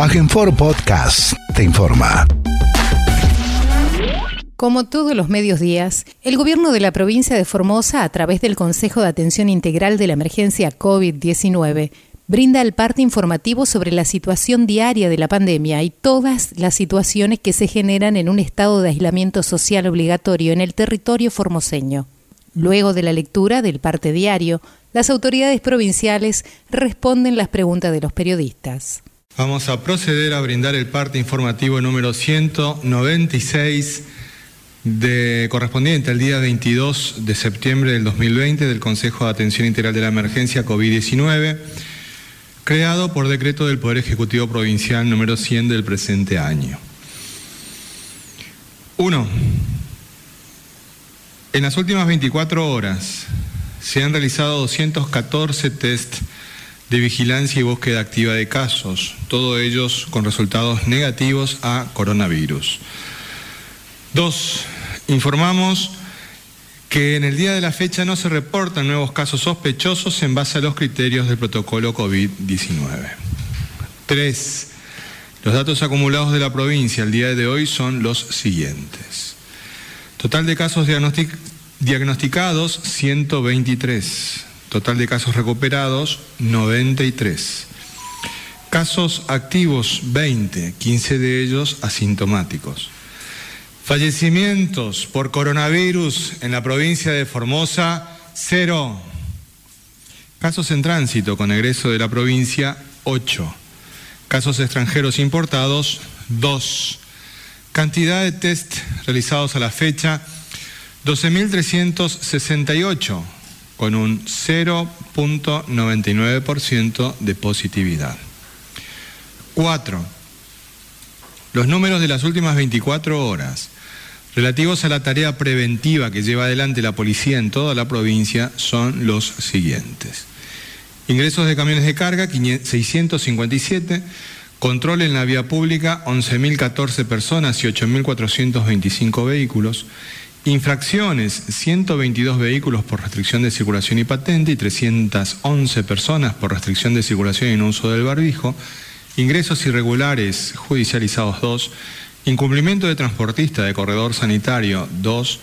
Agenfor Podcast te informa. Como todos los medios días, el gobierno de la provincia de Formosa, a través del Consejo de Atención Integral de la Emergencia COVID-19, brinda el parte informativo sobre la situación diaria de la pandemia y todas las situaciones que se generan en un estado de aislamiento social obligatorio en el territorio formoseño. Luego de la lectura del parte diario, las autoridades provinciales responden las preguntas de los periodistas. Vamos a proceder a brindar el parte informativo número 196 de, correspondiente al día 22 de septiembre del 2020 del Consejo de Atención Integral de la Emergencia COVID-19, creado por decreto del Poder Ejecutivo Provincial número 100 del presente año. 1. En las últimas 24 horas se han realizado 214 test de vigilancia y búsqueda activa de casos, todos ellos con resultados negativos a coronavirus. Dos, informamos que en el día de la fecha no se reportan nuevos casos sospechosos en base a los criterios del protocolo COVID-19. Tres, los datos acumulados de la provincia al día de hoy son los siguientes. Total de casos diagnosticados, 123. Total de casos recuperados, 93. Casos activos, 20, 15 de ellos asintomáticos. Fallecimientos por coronavirus en la provincia de Formosa, 0. Casos en tránsito con egreso de la provincia, 8. Casos extranjeros importados, 2. Cantidad de test realizados a la fecha, 12.368, con un 0.99% de positividad. 4. Los números de las últimas 24 horas relativos a la tarea preventiva que lleva adelante la policía en toda la provincia son los siguientes. Ingresos de camiones de carga, 657 Control en la vía pública, 11.014 personas y 8.425 vehículos. Infracciones, 122 vehículos por restricción de circulación y patente y 311 personas por restricción de circulación y no uso del barbijo. Ingresos irregulares judicializados 2. Incumplimiento de transportista de corredor sanitario 2.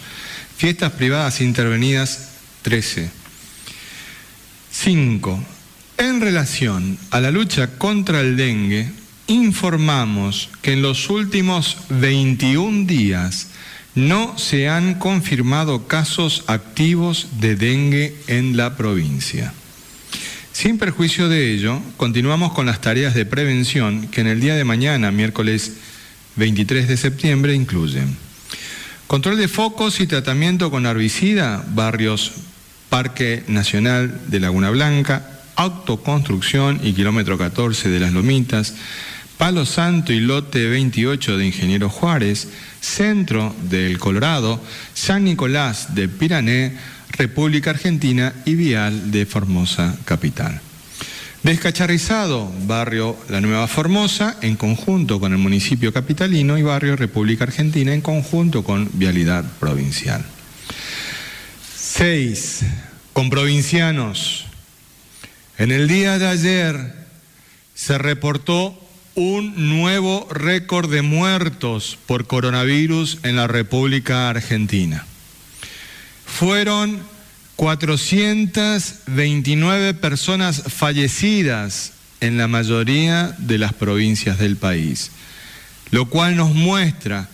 Fiestas privadas intervenidas 13. 5. En relación a la lucha contra el dengue, informamos que en los últimos 21 días no se han confirmado casos activos de dengue en la provincia. Sin perjuicio de ello, continuamos con las tareas de prevención que en el día de mañana, miércoles 23 de septiembre, incluyen control de focos y tratamiento con herbicida, barrios Parque Nacional de Laguna Blanca, autoconstrucción y kilómetro 14 de las Lomitas, Palo Santo y Lote 28 de Ingeniero Juárez, Centro del Colorado, San Nicolás de Pirané, República Argentina y Vial de Formosa Capital. Descacharrizado, barrio La Nueva Formosa, en conjunto con el municipio capitalino y barrio República Argentina, en conjunto con Vialidad Provincial. 6. Con provincianos. En el día de ayer se reportó un nuevo récord de muertos por coronavirus en la República Argentina. Fueron 429 personas fallecidas en la mayoría de las provincias del país, lo cual nos muestra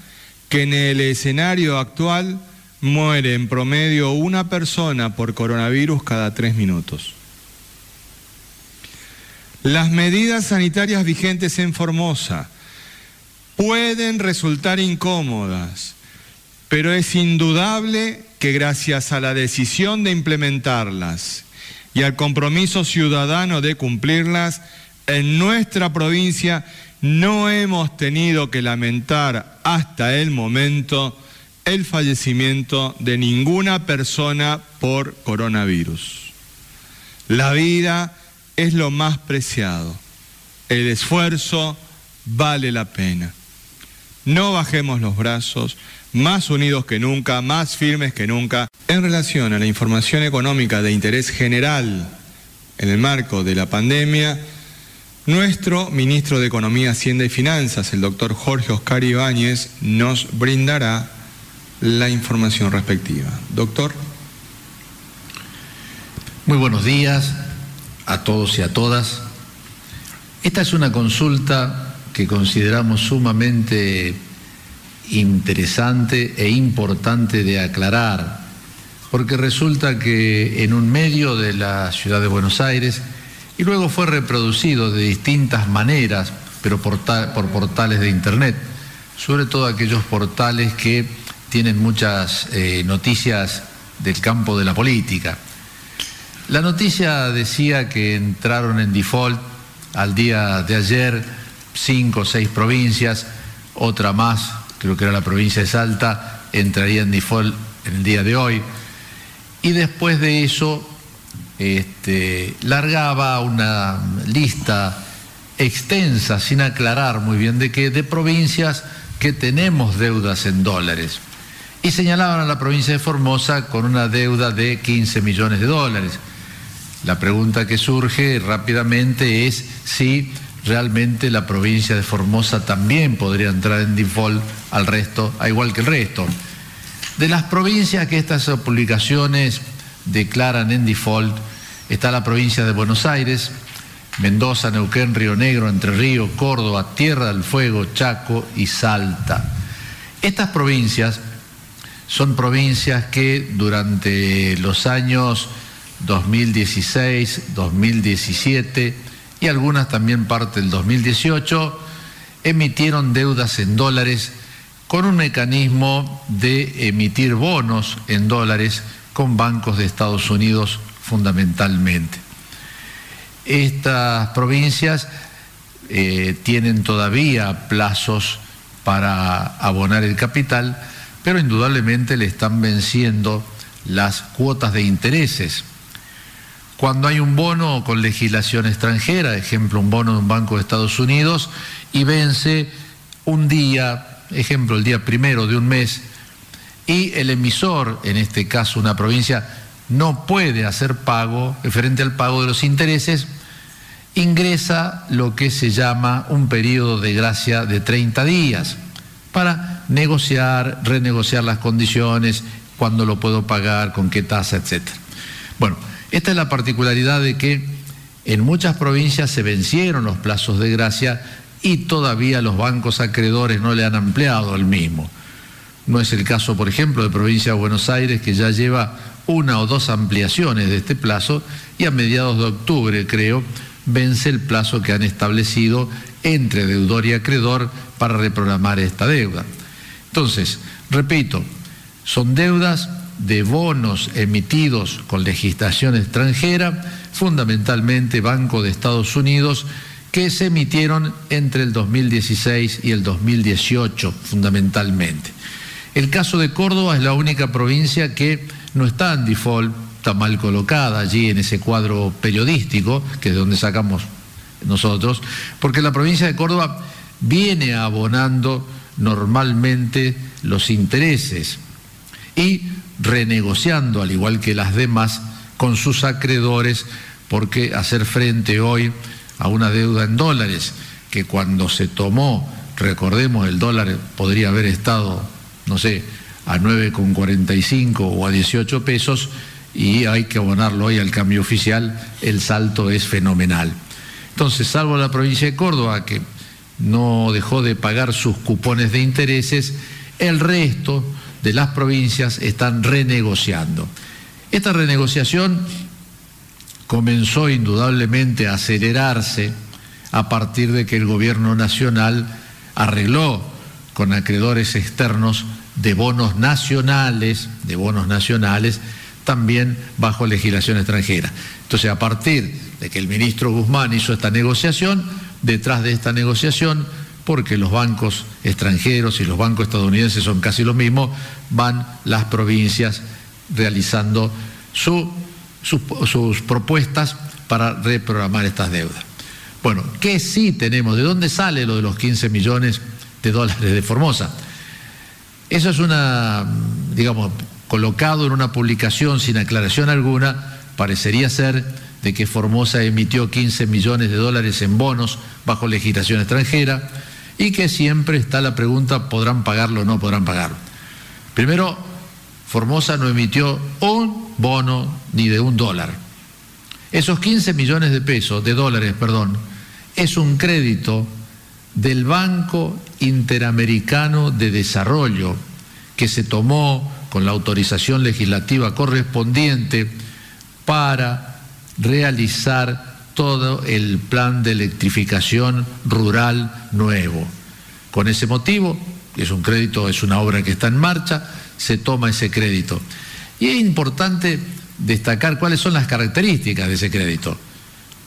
que en el escenario actual muere en promedio una persona por coronavirus cada tres minutos. Las medidas sanitarias vigentes en Formosa pueden resultar incómodas, pero es indudable que gracias a la decisión de implementarlas y al compromiso ciudadano de cumplirlas, en nuestra provincia no hemos tenido que lamentar hasta el momento el fallecimiento de ninguna persona por coronavirus. La vida es lo más preciado. El esfuerzo vale la pena. No bajemos los brazos, más unidos que nunca, más firmes que nunca, en relación a la información económica de interés general en el marco de la pandemia, Nuestro ministro de Economía, Hacienda y Finanzas, el doctor Jorge Oscar Ibáñez, nos brindará la información respectiva. Doctor. Muy buenos días a todos y a todas. Esta es una consulta que consideramos sumamente interesante e importante de aclarar, porque resulta que en un medio de la ciudad de Buenos Aires, y luego fue reproducido de distintas maneras, pero por, portales de Internet, sobre todo aquellos portales que tienen muchas eh, noticias del campo de la política. La noticia decía que entraron en default al día de ayer cinco o seis provincias, otra más, creo que era la provincia de Salta, entraría en default en el día de hoy. Y después de eso, este, largaba una lista extensa, sin aclarar muy bien de qué, de provincias que tenemos deudas en dólares. Y señalaban a la provincia de Formosa con una deuda de 15 millones de dólares. La pregunta que surge rápidamente es si realmente la provincia de Formosa también podría entrar en default al resto, a igual que el resto. De las provincias que estas publicaciones declaran en default, está la provincia de Buenos Aires, Mendoza, Neuquén, Río Negro, Entre Ríos, Córdoba, Tierra del Fuego, Chaco y Salta. Estas provincias son provincias que durante los años 2016, 2017 y algunas también parte del 2018 emitieron deudas en dólares con un mecanismo de emitir bonos en dólares con bancos de Estados Unidos fundamentalmente. Estas provincias eh, tienen todavía plazos para abonar el capital, pero indudablemente le están venciendo las cuotas de intereses. Cuando hay un bono con legislación extranjera, ejemplo, un bono de un banco de Estados Unidos, y vence un día, ejemplo, el día primero de un mes, y el emisor, en este caso una provincia, no puede hacer pago, referente al pago de los intereses, ingresa lo que se llama un periodo de gracia de 30 días para negociar, renegociar las condiciones, cuándo lo puedo pagar, con qué tasa, etc. Bueno, esta es la particularidad de que en muchas provincias se vencieron los plazos de gracia y todavía los bancos acreedores no le han ampliado el mismo. No es el caso, por ejemplo, de provincia de Buenos Aires, que ya lleva una o dos ampliaciones de este plazo y a mediados de octubre, creo, vence el plazo que han establecido entre deudor y acreedor para reprogramar esta deuda. Entonces, repito, son deudas de bonos emitidos con legislación extranjera, fundamentalmente Banco de Estados Unidos, que se emitieron entre el 2016 y el 2018, fundamentalmente. El caso de Córdoba es la única provincia que no está en default, está mal colocada allí en ese cuadro periodístico, que es de donde sacamos nosotros, porque la provincia de Córdoba viene abonando normalmente los intereses y renegociando, al igual que las demás, con sus acreedores, porque hacer frente hoy a una deuda en dólares, que cuando se tomó, recordemos, el dólar podría haber estado, no sé, a 9,45 o a 18 pesos, y hay que abonarlo hoy al cambio oficial, el salto es fenomenal. Entonces, salvo la provincia de Córdoba, que no dejó de pagar sus cupones de intereses, el resto de las provincias están renegociando. Esta renegociación comenzó indudablemente a acelerarse a partir de que el gobierno nacional arregló con acreedores externos de bonos nacionales, de bonos nacionales, también bajo legislación extranjera. Entonces, a partir de que el ministro Guzmán hizo esta negociación, detrás de esta negociación porque los bancos extranjeros y los bancos estadounidenses son casi lo mismo, van las provincias realizando sus propuestas para reprogramar estas deudas. Bueno, ¿qué sí tenemos? ¿De dónde sale lo de los 15 millones de dólares de Formosa? Eso es una, digamos, colocado en una publicación sin aclaración alguna, parecería ser de que Formosa emitió 15 millones de dólares en bonos bajo legislación extranjera y que siempre está la pregunta, ¿podrán pagarlo o no podrán pagarlo? Primero, Formosa no emitió un bono ni de un dólar. Esos 15 millones de pesos, de dólares, perdón, es un crédito del Banco Interamericano de Desarrollo que se tomó con la autorización legislativa correspondiente para realizar todo el plan de electrificación rural nuevo. Con ese motivo, es un crédito, es una obra que está en marcha, se toma ese crédito. Y es importante destacar cuáles son las características de ese crédito,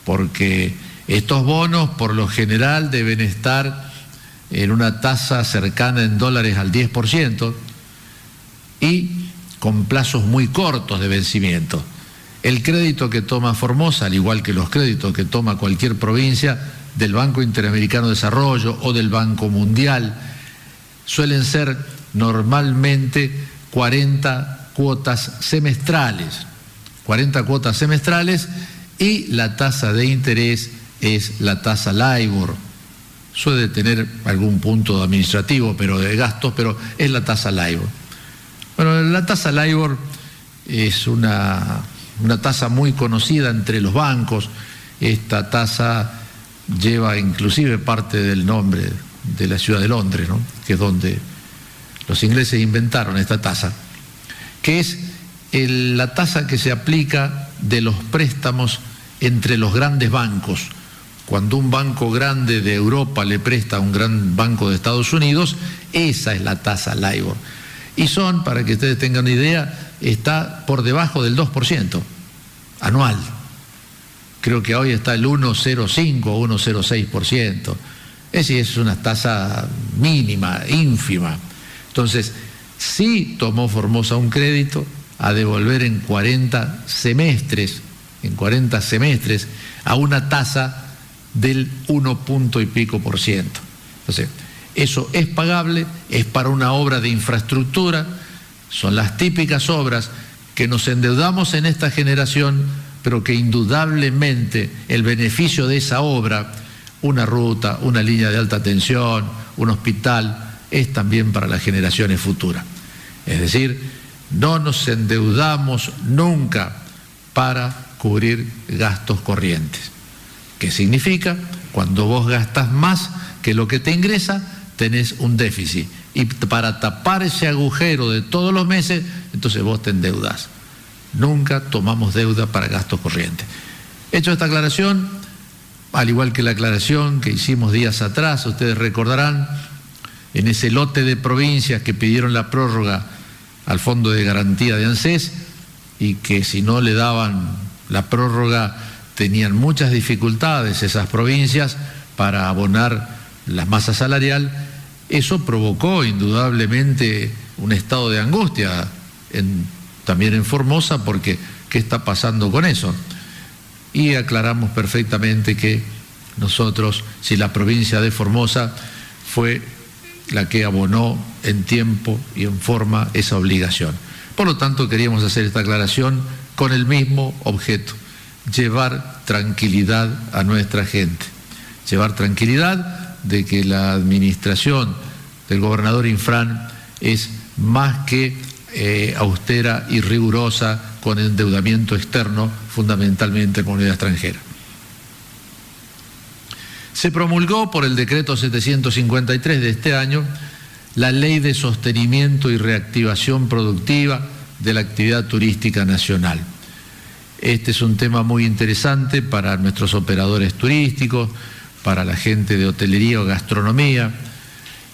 porque estos bonos por lo general deben estar en una tasa cercana en dólares al 10% y con plazos muy cortos de vencimiento. El crédito que toma Formosa, al igual que los créditos que toma cualquier provincia del Banco Interamericano de Desarrollo o del Banco Mundial, suelen ser normalmente 40 cuotas semestrales. 40 cuotas semestrales y la tasa de interés es la tasa LIBOR. Suele tener algún punto administrativo pero de gastos, pero es la tasa LIBOR. Bueno, la tasa LIBOR es una una tasa muy conocida entre los bancos. Esta tasa lleva inclusive parte del nombre de la ciudad de Londres, que es donde los ingleses inventaron esta tasa, que es la tasa que se aplica de los préstamos entre los grandes bancos. Cuando un banco grande de Europa le presta a un gran banco de Estados Unidos, esa es la tasa LIBOR. Y son, para que ustedes tengan una idea, está por debajo del 2% anual. Creo que hoy está el 1,05 o 1,06%. Es decir, es una tasa mínima, ínfima. Entonces, sí tomó Formosa un crédito a devolver en 40 semestres, en 40 semestres, a una tasa del 1 punto y pico por ciento. Entonces, eso es pagable, es para una obra de infraestructura, son las típicas obras que nos endeudamos en esta generación, pero que indudablemente el beneficio de esa obra, una ruta, una línea de alta tensión, un hospital, es también para las generaciones futuras. Es decir, no nos endeudamos nunca para cubrir gastos corrientes. ¿Qué significa? Cuando vos gastas más que lo que te ingresa, tenés un déficit. Y para tapar ese agujero de todos los meses, entonces vos te endeudas. Nunca tomamos deuda para gastos corrientes. Hecho esta aclaración, al igual que la aclaración que hicimos días atrás, ustedes recordarán, en ese lote de provincias que pidieron la prórroga al Fondo de Garantía de ANSES y que si no le daban la prórroga tenían muchas dificultades esas provincias para abonar la masa salarial, eso provocó indudablemente un estado de angustia también en Formosa porque ¿qué está pasando con eso? Y aclaramos perfectamente que nosotros, si la provincia de Formosa fue la que abonó en tiempo y en forma esa obligación. Por lo tanto, queríamos hacer esta aclaración con el mismo objeto, llevar tranquilidad a nuestra gente, llevar tranquilidad de que la administración del gobernador Infran es más que eh, austera y rigurosa con endeudamiento externo, fundamentalmente con moneda extranjera. Se promulgó por el decreto 753 de este año la Ley de Sostenimiento y Reactivación Productiva de la Actividad Turística Nacional. Este es un tema muy interesante para nuestros operadores turísticos, para la gente de hotelería o gastronomía.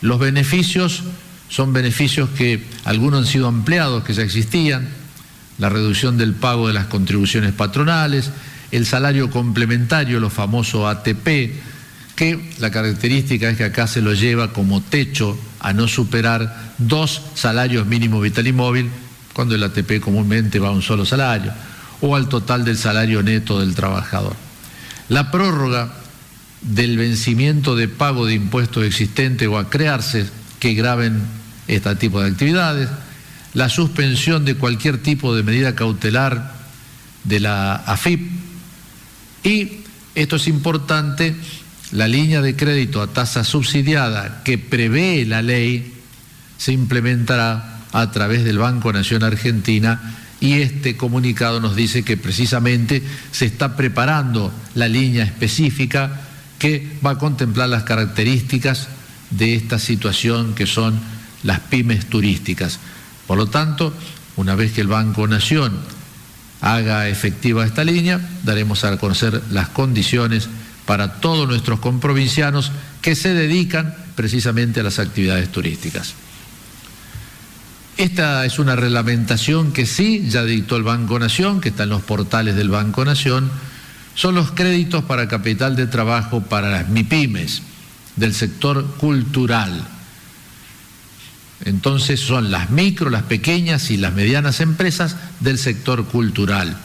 Los beneficios son beneficios que algunos han sido ampliados, que ya existían, la reducción del pago de las contribuciones patronales, el salario complementario, lo famoso ATP, que la característica es que acá se lo lleva como techo a no superar dos salarios mínimos vital y móvil, cuando el ATP comúnmente va a un solo salario, o al total del salario neto del trabajador. La prórroga del vencimiento de pago de impuestos existentes o a crearse que graben este tipo de actividades, la suspensión de cualquier tipo de medida cautelar de la AFIP Y esto es importante, la línea de crédito a tasa subsidiada que prevé la ley se implementará a través del Banco Nación Argentina y este comunicado nos dice que precisamente se está preparando la línea específica que va a contemplar las características de esta situación que son las pymes turísticas. Por lo tanto, una vez que el Banco Nación haga efectiva esta línea, daremos a conocer las condiciones para todos nuestros comprovincianos que se dedican precisamente a las actividades turísticas. Esta es una reglamentación que sí, ya dictó el Banco Nación, que está en los portales del Banco Nación, son los créditos para capital de trabajo para las MIPIMES del sector cultural. Entonces son las micro, las pequeñas y las medianas empresas del sector cultural.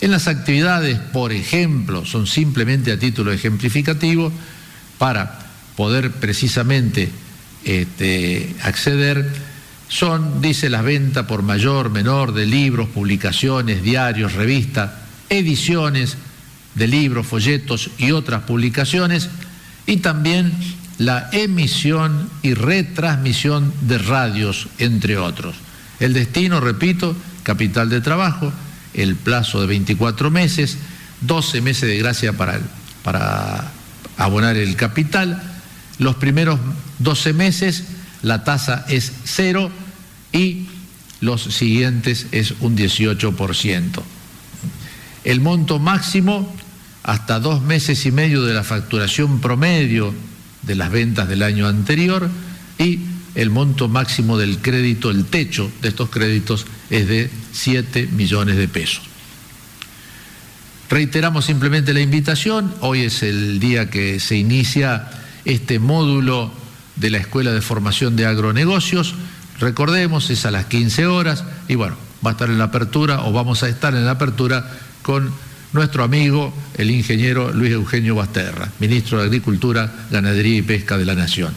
En las actividades, por ejemplo, son simplemente a título ejemplificativo para poder precisamente este, acceder son, dice, las ventas por mayor, menor de libros, publicaciones, diarios, revistas, ediciones de libros, folletos y otras publicaciones, y también la emisión y retransmisión de radios, entre otros. El destino, repito, capital de trabajo, el plazo de 24 meses, 12 meses de gracia para, para abonar el capital, los primeros 12 meses la tasa es cero y los siguientes es un 18%. El monto máximo hasta dos meses y medio de la facturación promedio de las ventas del año anterior y el monto máximo del crédito, el techo de estos créditos es de 7 millones de pesos. Reiteramos simplemente la invitación, hoy es el día que se inicia este módulo de la Escuela de Formación de Agronegocios. Recordemos, es a las 15 horas y bueno, va a estar en la apertura o vamos a estar en la apertura con nuestro amigo, el ingeniero Luis Eugenio Basterra, ministro de Agricultura, Ganadería y Pesca de la Nación.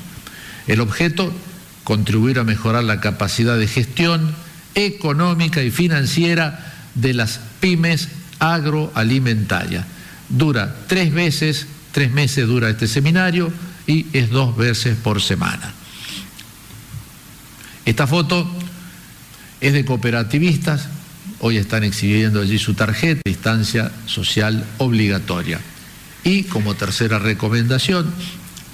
El objeto, contribuir a mejorar la capacidad de gestión económica y financiera de las pymes agroalimentarias. Dura tres veces, tres meses dura este seminario, y es dos veces por semana. Esta foto es de cooperativistas, hoy están exhibiendo allí su tarjeta, distancia social obligatoria. Y como tercera recomendación,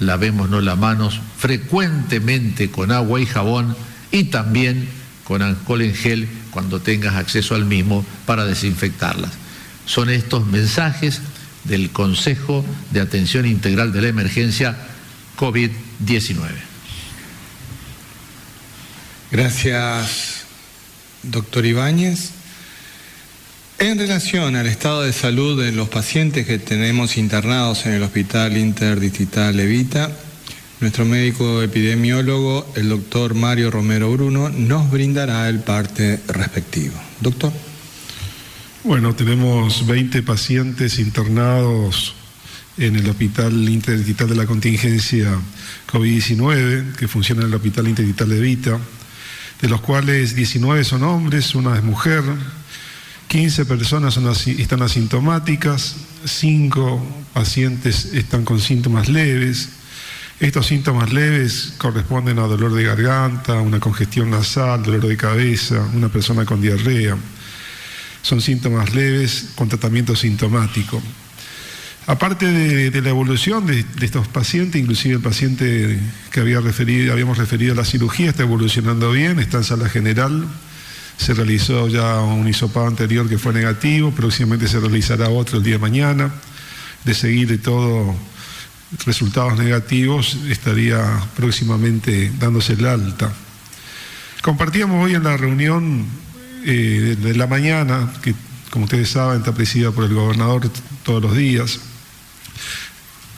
lavémonos las manos frecuentemente con agua y jabón y también con alcohol en gel cuando tengas acceso al mismo para desinfectarlas. Son estos mensajes del Consejo de Atención Integral de la Emergencia COVID-19. Gracias, doctor Ibáñez. En relación al estado de salud de los pacientes que tenemos internados en el Hospital Interdistrital Levita, nuestro médico epidemiólogo, el doctor Mario Romero Bruno, nos brindará el parte respectivo. Doctor. Bueno, tenemos 20 pacientes internados en el Hospital Interdigital de la Contingencia COVID-19, que funciona en el Hospital Interdigital de Vita, de los cuales 19 son hombres, una es mujer, 15 personas están asintomáticas, 5 pacientes están con síntomas leves. Estos síntomas leves corresponden a dolor de garganta, una congestión nasal, dolor de cabeza, una persona con diarrea. Son síntomas leves con tratamiento sintomático. Aparte de, la evolución de, estos pacientes, inclusive el paciente que había referido, habíamos referido a la cirugía está evolucionando bien, está en sala general, se realizó ya un hisopado anterior que fue negativo, próximamente se realizará otro el día de mañana, de seguir de todo resultados negativos, estaría próximamente dándose el alta. Compartíamos hoy en la reunión eh, de la mañana, que como ustedes saben está presidida por el gobernador todos los días,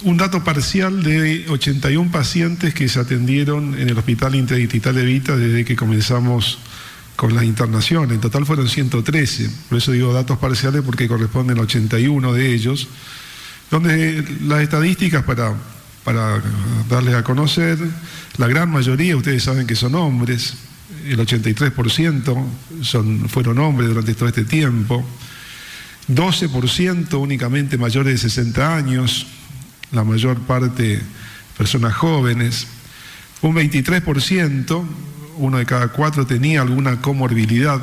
un dato parcial de 81 pacientes que se atendieron en el Hospital Interdistrital de Vita desde que comenzamos con la internación. En total fueron 113, por eso digo datos parciales porque corresponden a 81 de ellos, donde las estadísticas para, para darles a conocer, la gran mayoría, ustedes saben que son hombres, el 83% son, fueron hombres durante todo este tiempo. 12% únicamente mayores de 60 años, la mayor parte personas jóvenes, un 23%, uno de cada cuatro tenía alguna comorbilidad,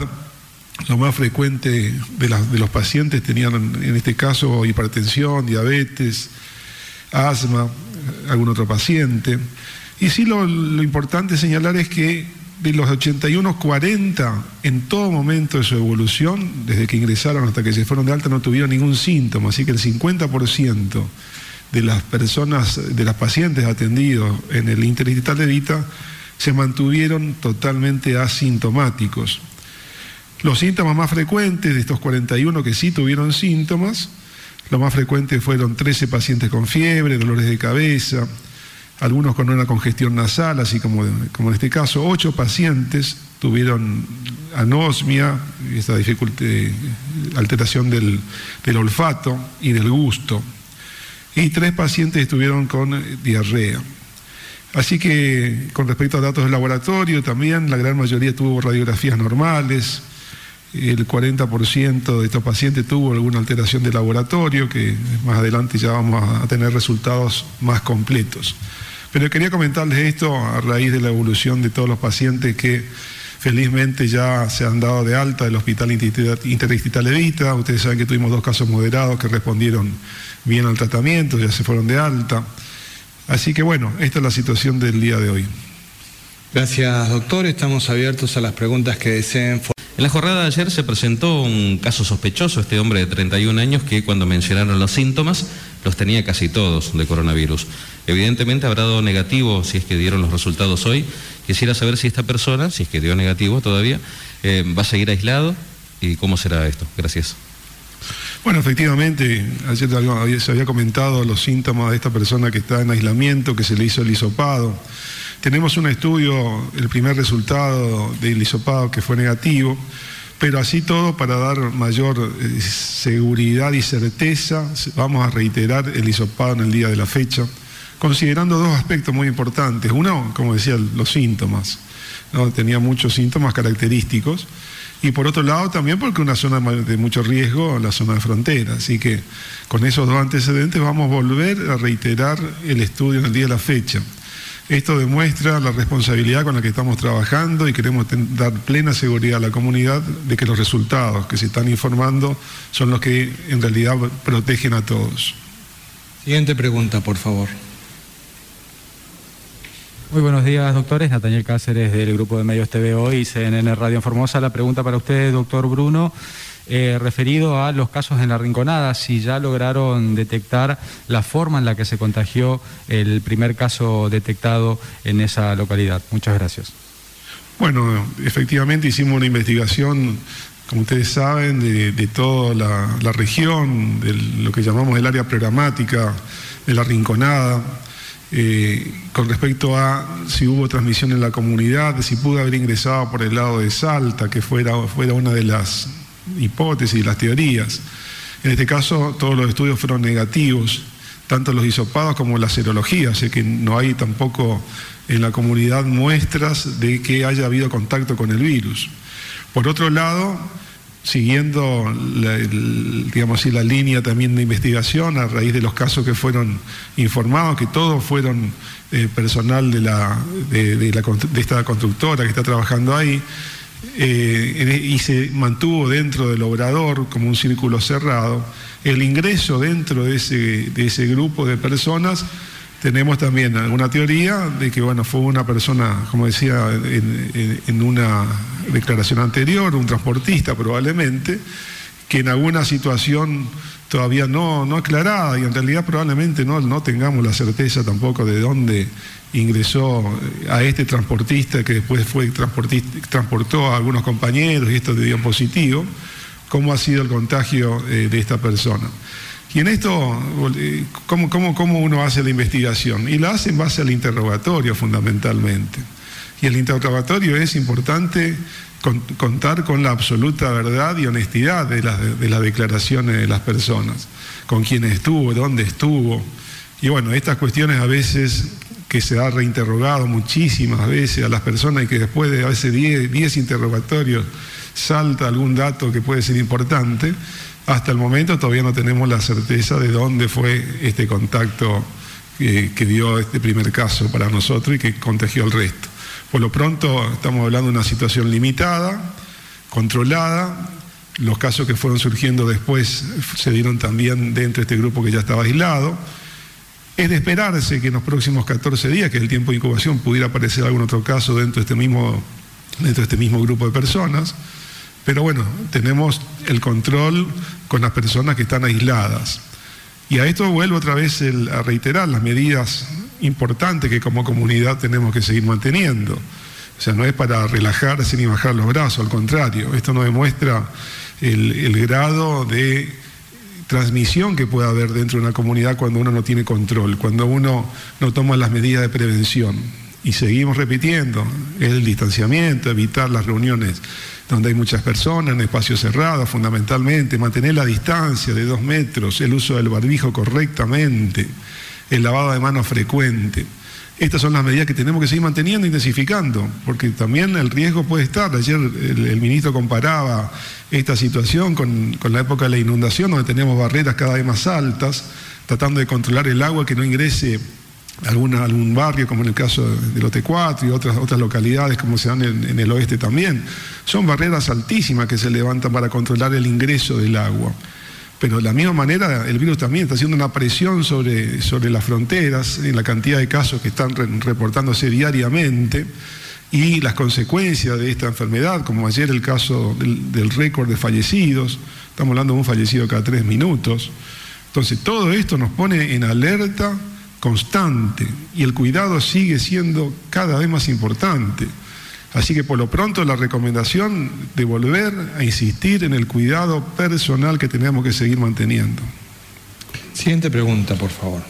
lo más frecuente de, los pacientes tenían en este caso hipertensión, diabetes, asma, algún otro paciente. Y sí lo, importante señalar es que de los 81, 40 en todo momento de su evolución, desde que ingresaron hasta que se fueron de alta, no tuvieron ningún síntoma. Así que el 50% de las personas, de las pacientes atendidos en el interdigital de Vita, se mantuvieron totalmente asintomáticos. Los síntomas más frecuentes de estos 41 que sí tuvieron síntomas, lo más frecuente fueron 13 pacientes con fiebre, dolores de cabeza, algunos con una congestión nasal, así como, como en este caso, ocho pacientes tuvieron anosmia, esta alteración del, del, olfato y del gusto, y tres pacientes estuvieron con diarrea. Así que con respecto a datos del laboratorio, también la gran mayoría tuvo radiografías normales, el 40% de estos pacientes tuvo alguna alteración de laboratorio, que más adelante ya vamos a tener resultados más completos. Pero quería comentarles esto a raíz de la evolución de todos los pacientes que felizmente ya se han dado de alta del Hospital Interdistrital Evita. Ustedes saben que tuvimos dos casos moderados que respondieron bien al tratamiento, ya se fueron de alta. Así que bueno, esta es la situación del día de hoy. Gracias, doctor. Estamos abiertos a las preguntas que deseen. En la jornada de ayer se presentó un caso sospechoso, este hombre de 31 años que cuando mencionaron los síntomas los tenía casi todos de coronavirus. Evidentemente habrá dado negativo si es que dieron los resultados hoy. Quisiera saber si esta persona, si es que dio negativo todavía, eh, va a seguir aislado y cómo será esto. Gracias. Bueno, efectivamente, ayer se había comentado los síntomas de esta persona que está en aislamiento, que se le hizo el hisopado. Tenemos un estudio, el primer resultado del hisopado que fue negativo, pero así todo para dar mayor eh, seguridad y certeza, vamos a reiterar el hisopado en el día de la fecha, considerando dos aspectos muy importantes. Uno, como decía, los síntomas. Tenía muchos síntomas característicos. Y por otro lado también porque una zona de mucho riesgo, la zona de frontera. Así que con esos dos antecedentes vamos a volver a reiterar el estudio en el día de la fecha. Esto demuestra la responsabilidad con la que estamos trabajando y queremos dar plena seguridad a la comunidad de que los resultados que se están informando son los que en realidad protegen a todos. Siguiente pregunta, por favor. Muy buenos días, doctores. Nathaniel Cáceres del Grupo de Medios TVO y CNN Radio en Formosa. La pregunta para usted, doctor Bruno. Eh, referido a los casos en la Rinconada, si ya lograron detectar la forma en la que se contagió el primer caso detectado en esa localidad. Muchas gracias. Bueno, efectivamente hicimos una investigación, como ustedes saben, de, toda la, región, de lo que llamamos el área programática de la Rinconada. Eh, con respecto a si hubo transmisión en la comunidad, si pudo haber ingresado por el lado de Salta, que fuera, fuera una de las hipótesis, las teorías. En este caso, todos los estudios fueron negativos, tanto los hisopados como la serología, así que no hay tampoco en la comunidad muestras de que haya habido contacto con el virus. Por otro lado, siguiendo la, digamos así, la línea también de investigación a raíz de los casos que fueron informados, que todos fueron eh, personal de, la, de esta constructora que está trabajando ahí, eh, y se mantuvo dentro del obrador como un círculo cerrado, el ingreso dentro de ese, de ese grupo de personas, tenemos también alguna teoría de que bueno, fue una persona, como decía en, una declaración anterior, un transportista probablemente, que en alguna situación todavía no, no aclarada y en realidad probablemente no, no tengamos la certeza tampoco de dónde ingresó a este transportista que después fue transportó a algunos compañeros y esto dio positivo, cómo ha sido el contagio eh, de esta persona. Y en esto, eh, ¿cómo, cómo, uno hace la investigación? Y la hace en base al interrogatorio fundamentalmente. Y el interrogatorio es importante contar con la absoluta verdad y honestidad de las, de las declaraciones de las personas, con quién estuvo, dónde estuvo. Y bueno, estas cuestiones a veces que se ha reinterrogado muchísimas veces a las personas y que después de a veces 10 interrogatorios salta algún dato que puede ser importante, Hasta el momento todavía no tenemos la certeza de dónde fue este contacto que, dio este primer caso para nosotros y que contagió al resto. Por lo pronto estamos hablando de una situación limitada, controlada. Los casos que fueron surgiendo después se dieron también dentro de este grupo que ya estaba aislado. Es de esperarse que en los próximos 14 días, que es el tiempo de incubación, pudiera aparecer algún otro caso dentro de este mismo, dentro de este mismo grupo de personas. Pero bueno, tenemos el control con las personas que están aisladas. Y a esto vuelvo otra vez a reiterar las medidas importantes que como comunidad tenemos que seguir manteniendo. O sea, no es para relajarse ni bajar los brazos, al contrario, esto nos demuestra el, grado de transmisión que puede haber dentro de una comunidad cuando uno no tiene control, cuando uno no toma las medidas de prevención. Y seguimos repitiendo, el distanciamiento, evitar las reuniones donde hay muchas personas, en espacios cerrados fundamentalmente, mantener la distancia de dos metros, el uso del barbijo correctamente, el lavado de manos frecuente. Estas son las medidas que tenemos que seguir manteniendo e intensificando, porque también el riesgo puede estar. Ayer el, ministro comparaba esta situación con, la época de la inundación, donde tenemos barreras cada vez más altas, tratando de controlar el agua que no ingrese a algún barrio, como en el caso de Lote4 y otras, otras localidades como se dan en, en el oeste también. Son barreras altísimas que se levantan para controlar el ingreso del agua. Pero de la misma manera el virus también está haciendo una presión sobre, sobre las fronteras, en la cantidad de casos que están reportándose diariamente y las consecuencias de esta enfermedad, como ayer el caso del, récord de fallecidos, estamos hablando de un fallecido cada tres minutos. Entonces todo esto nos pone en alerta constante y el cuidado sigue siendo cada vez más importante. Así que por lo pronto la recomendación de volver a insistir en el cuidado personal que tenemos que seguir manteniendo. Siguiente pregunta, por favor.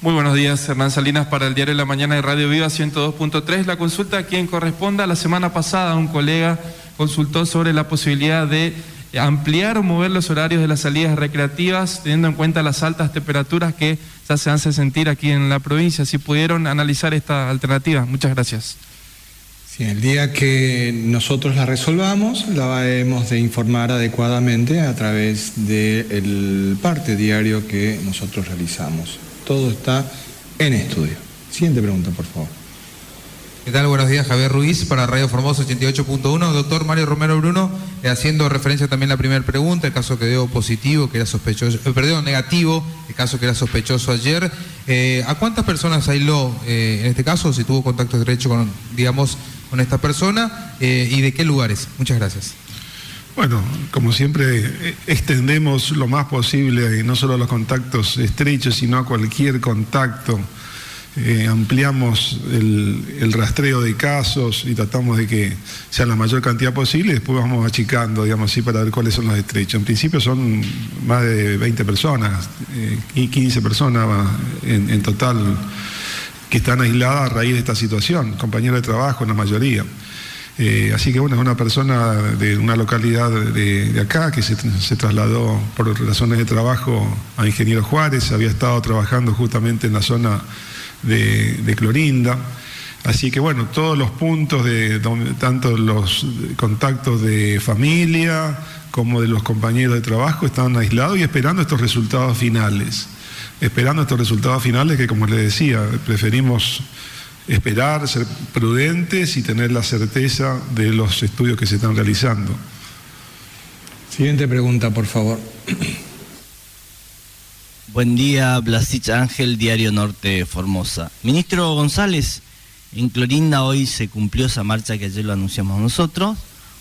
Muy buenos días, Hernán Salinas para el Diario de la Mañana de Radio Viva 102.3. La consulta a quien corresponda. La semana pasada un colega consultó sobre la posibilidad de ampliar o mover los horarios de las salidas recreativas, teniendo en cuenta las altas temperaturas que ya se hace sentir aquí en la provincia. Si pudieron analizar esta alternativa. Muchas gracias. Sí, el día que nosotros la resolvamos, la hemos de informar adecuadamente a través del parte diario que nosotros realizamos. Todo está en estudio. Siguiente pregunta, por favor. ¿Qué tal? Buenos días, Javier Ruiz para Radio Formosa 88.1. Doctor Mario Romero Bruno, eh, haciendo referencia también a la primera pregunta, el caso que dio positivo, que era sospechoso, eh, perdón, negativo, el caso que era sospechoso ayer. Eh, ¿A cuántas personas aisló en este caso, si tuvo contacto estrecho con, digamos, con esta persona y de qué lugares? Muchas gracias. Bueno, como siempre, extendemos lo más posible no solo a los contactos estrechos, sino a cualquier contacto eh, ampliamos el, rastreo de casos y tratamos de que sea la mayor cantidad posible y después vamos achicando, digamos así, para ver cuáles son los estrechos. En principio son más de 20 personas eh, y 15 personas en, total que están aisladas a raíz de esta situación, compañeros de trabajo en la mayoría. Eh, así que bueno, es una persona de una localidad de, acá que se, se, trasladó por razones de trabajo a Ingeniero Juárez, había estado trabajando justamente en la zona de, Clorinda. Así que bueno, todos los puntos de tanto los contactos de familia como de los compañeros de trabajo están aislados y esperando estos resultados finales. Esperando estos resultados finales que como les decía, preferimos esperar, ser prudentes y tener la certeza de los estudios que se están realizando. Siguiente pregunta, por favor. Buen día, Blasich Ángel, Diario Norte Formosa. Ministro González, en Clorinda hoy se cumplió esa marcha que ayer lo anunciamos nosotros,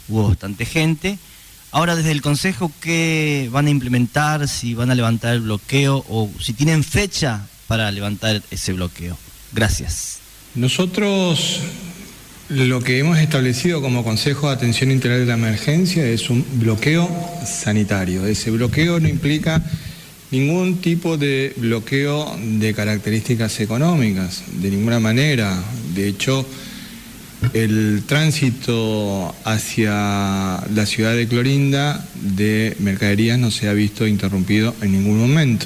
hubo bastante gente. Ahora desde el Consejo, ¿qué van a implementar? Si van a levantar el bloqueo o si tienen fecha para levantar ese bloqueo. Gracias. Nosotros lo que hemos establecido como Consejo de Atención Integral de la Emergencia es un bloqueo sanitario. Ese bloqueo no implica ningún tipo de bloqueo de características económicas, de ninguna manera. De hecho, el tránsito hacia la ciudad de Clorinda de mercaderías no se ha visto interrumpido en ningún momento.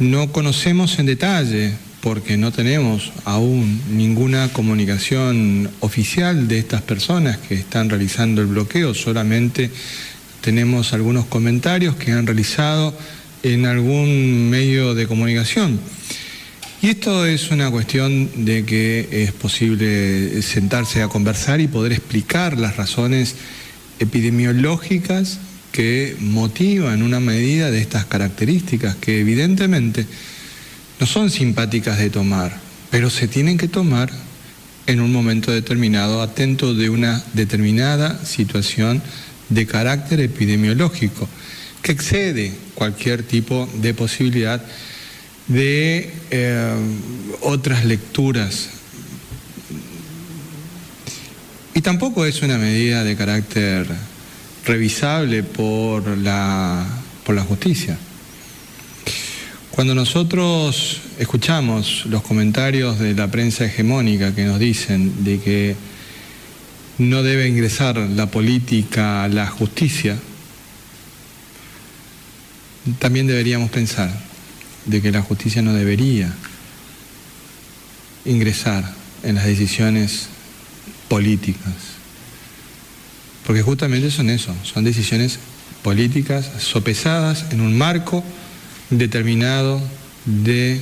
No conocemos en detalle porque no tenemos aún ninguna comunicación oficial de estas personas que están realizando el bloqueo, solamente tenemos algunos comentarios que han realizado en algún medio de comunicación. Y esto es una cuestión de que es posible sentarse a conversar y poder explicar las razones epidemiológicas que motivan una medida de estas características, que evidentemente no son simpáticas de tomar, pero se tienen que tomar en un momento determinado, atento de una determinada situación de carácter epidemiológico, que excede cualquier tipo de posibilidad de eh, otras lecturas. Y tampoco es una medida de carácter revisable por la, por la justicia. Cuando nosotros escuchamos los comentarios de la prensa hegemónica que nos dicen de que no debe ingresar la política a la justicia, también deberíamos pensar de que la justicia no debería ingresar en las decisiones políticas. Porque justamente son eso, son decisiones políticas sopesadas en un marco determinado de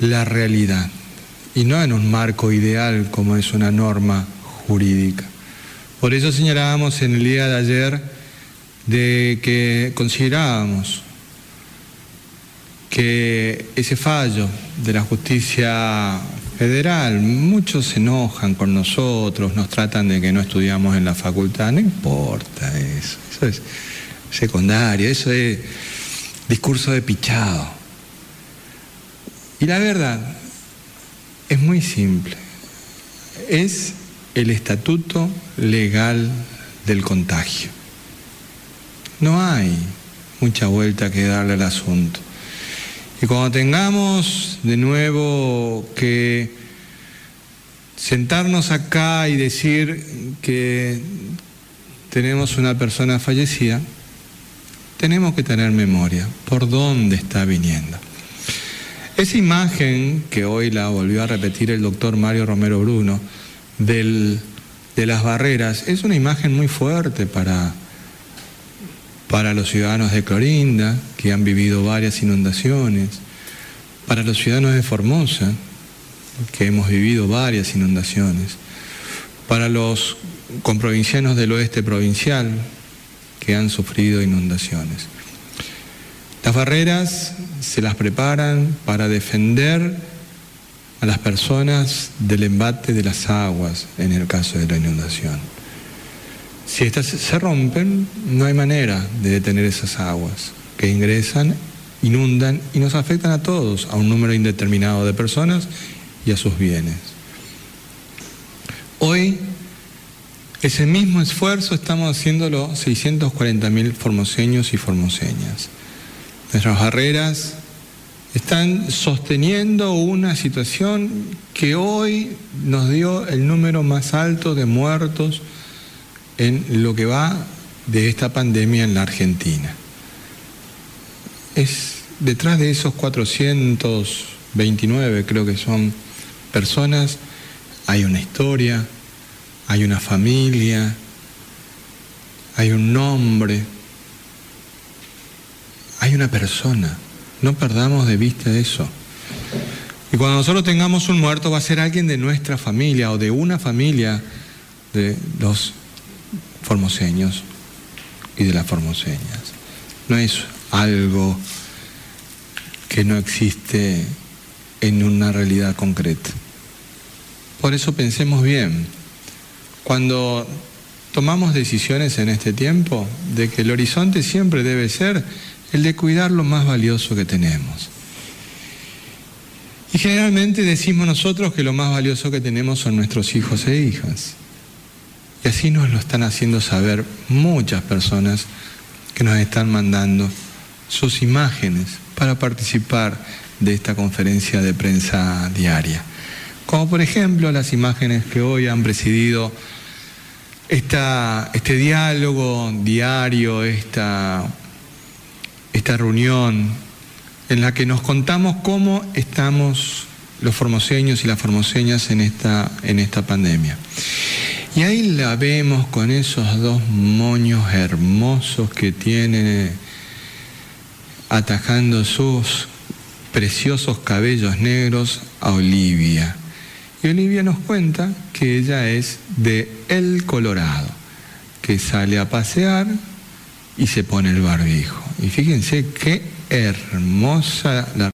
la realidad y no en un marco ideal como es una norma jurídica. Por eso señalábamos en el día de ayer de que considerábamos que ese fallo de la justicia federal, muchos se enojan con nosotros, nos tratan de que no estudiamos en la facultad, no importa eso, eso es secundario, eso es discurso de pichado. Y la verdad es muy simple, es el estatuto legal del contagio. No hay mucha vuelta que darle al asunto. Y cuando tengamos de nuevo que sentarnos acá y decir que tenemos una persona fallecida, tenemos que tener memoria por dónde está viniendo. Esa imagen que hoy la volvió a repetir el doctor Mario Romero Bruno de las barreras es una imagen muy fuerte para para los ciudadanos de Clorinda, que han vivido varias inundaciones, para los ciudadanos de Formosa, que hemos vivido varias inundaciones, para los comprovincianos del oeste provincial, que han sufrido inundaciones. Las barreras se las preparan para defender a las personas del embate de las aguas en el caso de la inundación. Si estas se rompen, no hay manera de detener esas aguas que ingresan, inundan y nos afectan a todos, a un número indeterminado de personas y a sus bienes. Hoy, ese mismo esfuerzo estamos haciéndolo 640.000 formoseños y formoseñas. Nuestras barreras están sosteniendo una situación que hoy nos dio el número más alto de muertos en lo que va de esta pandemia en la Argentina. Es detrás de esos 429, creo que son personas, hay una historia, hay una familia, hay un nombre, hay una persona. No perdamos de vista eso. Y cuando nosotros tengamos un muerto va a ser alguien de nuestra familia o de una familia de los formoseños y de las formoseñas. No es algo que no existe en una realidad concreta. Por eso pensemos bien, cuando tomamos decisiones en este tiempo, de que el horizonte siempre debe ser el de cuidar lo más valioso que tenemos. Y generalmente decimos nosotros que lo más valioso que tenemos son nuestros hijos e hijas. Y así nos lo están haciendo saber muchas personas que nos están mandando sus imágenes para participar de esta conferencia de prensa diaria. Como por ejemplo las imágenes que hoy han presidido esta, este diálogo diario, esta, esta reunión en la que nos contamos cómo estamos los formoseños y las formoseñas en esta, en esta pandemia. Y ahí la vemos con esos dos moños hermosos que tiene atajando sus preciosos cabellos negros a Olivia. Y Olivia nos cuenta que ella es de El Colorado, que sale a pasear y se pone el barbijo. Y fíjense qué hermosa la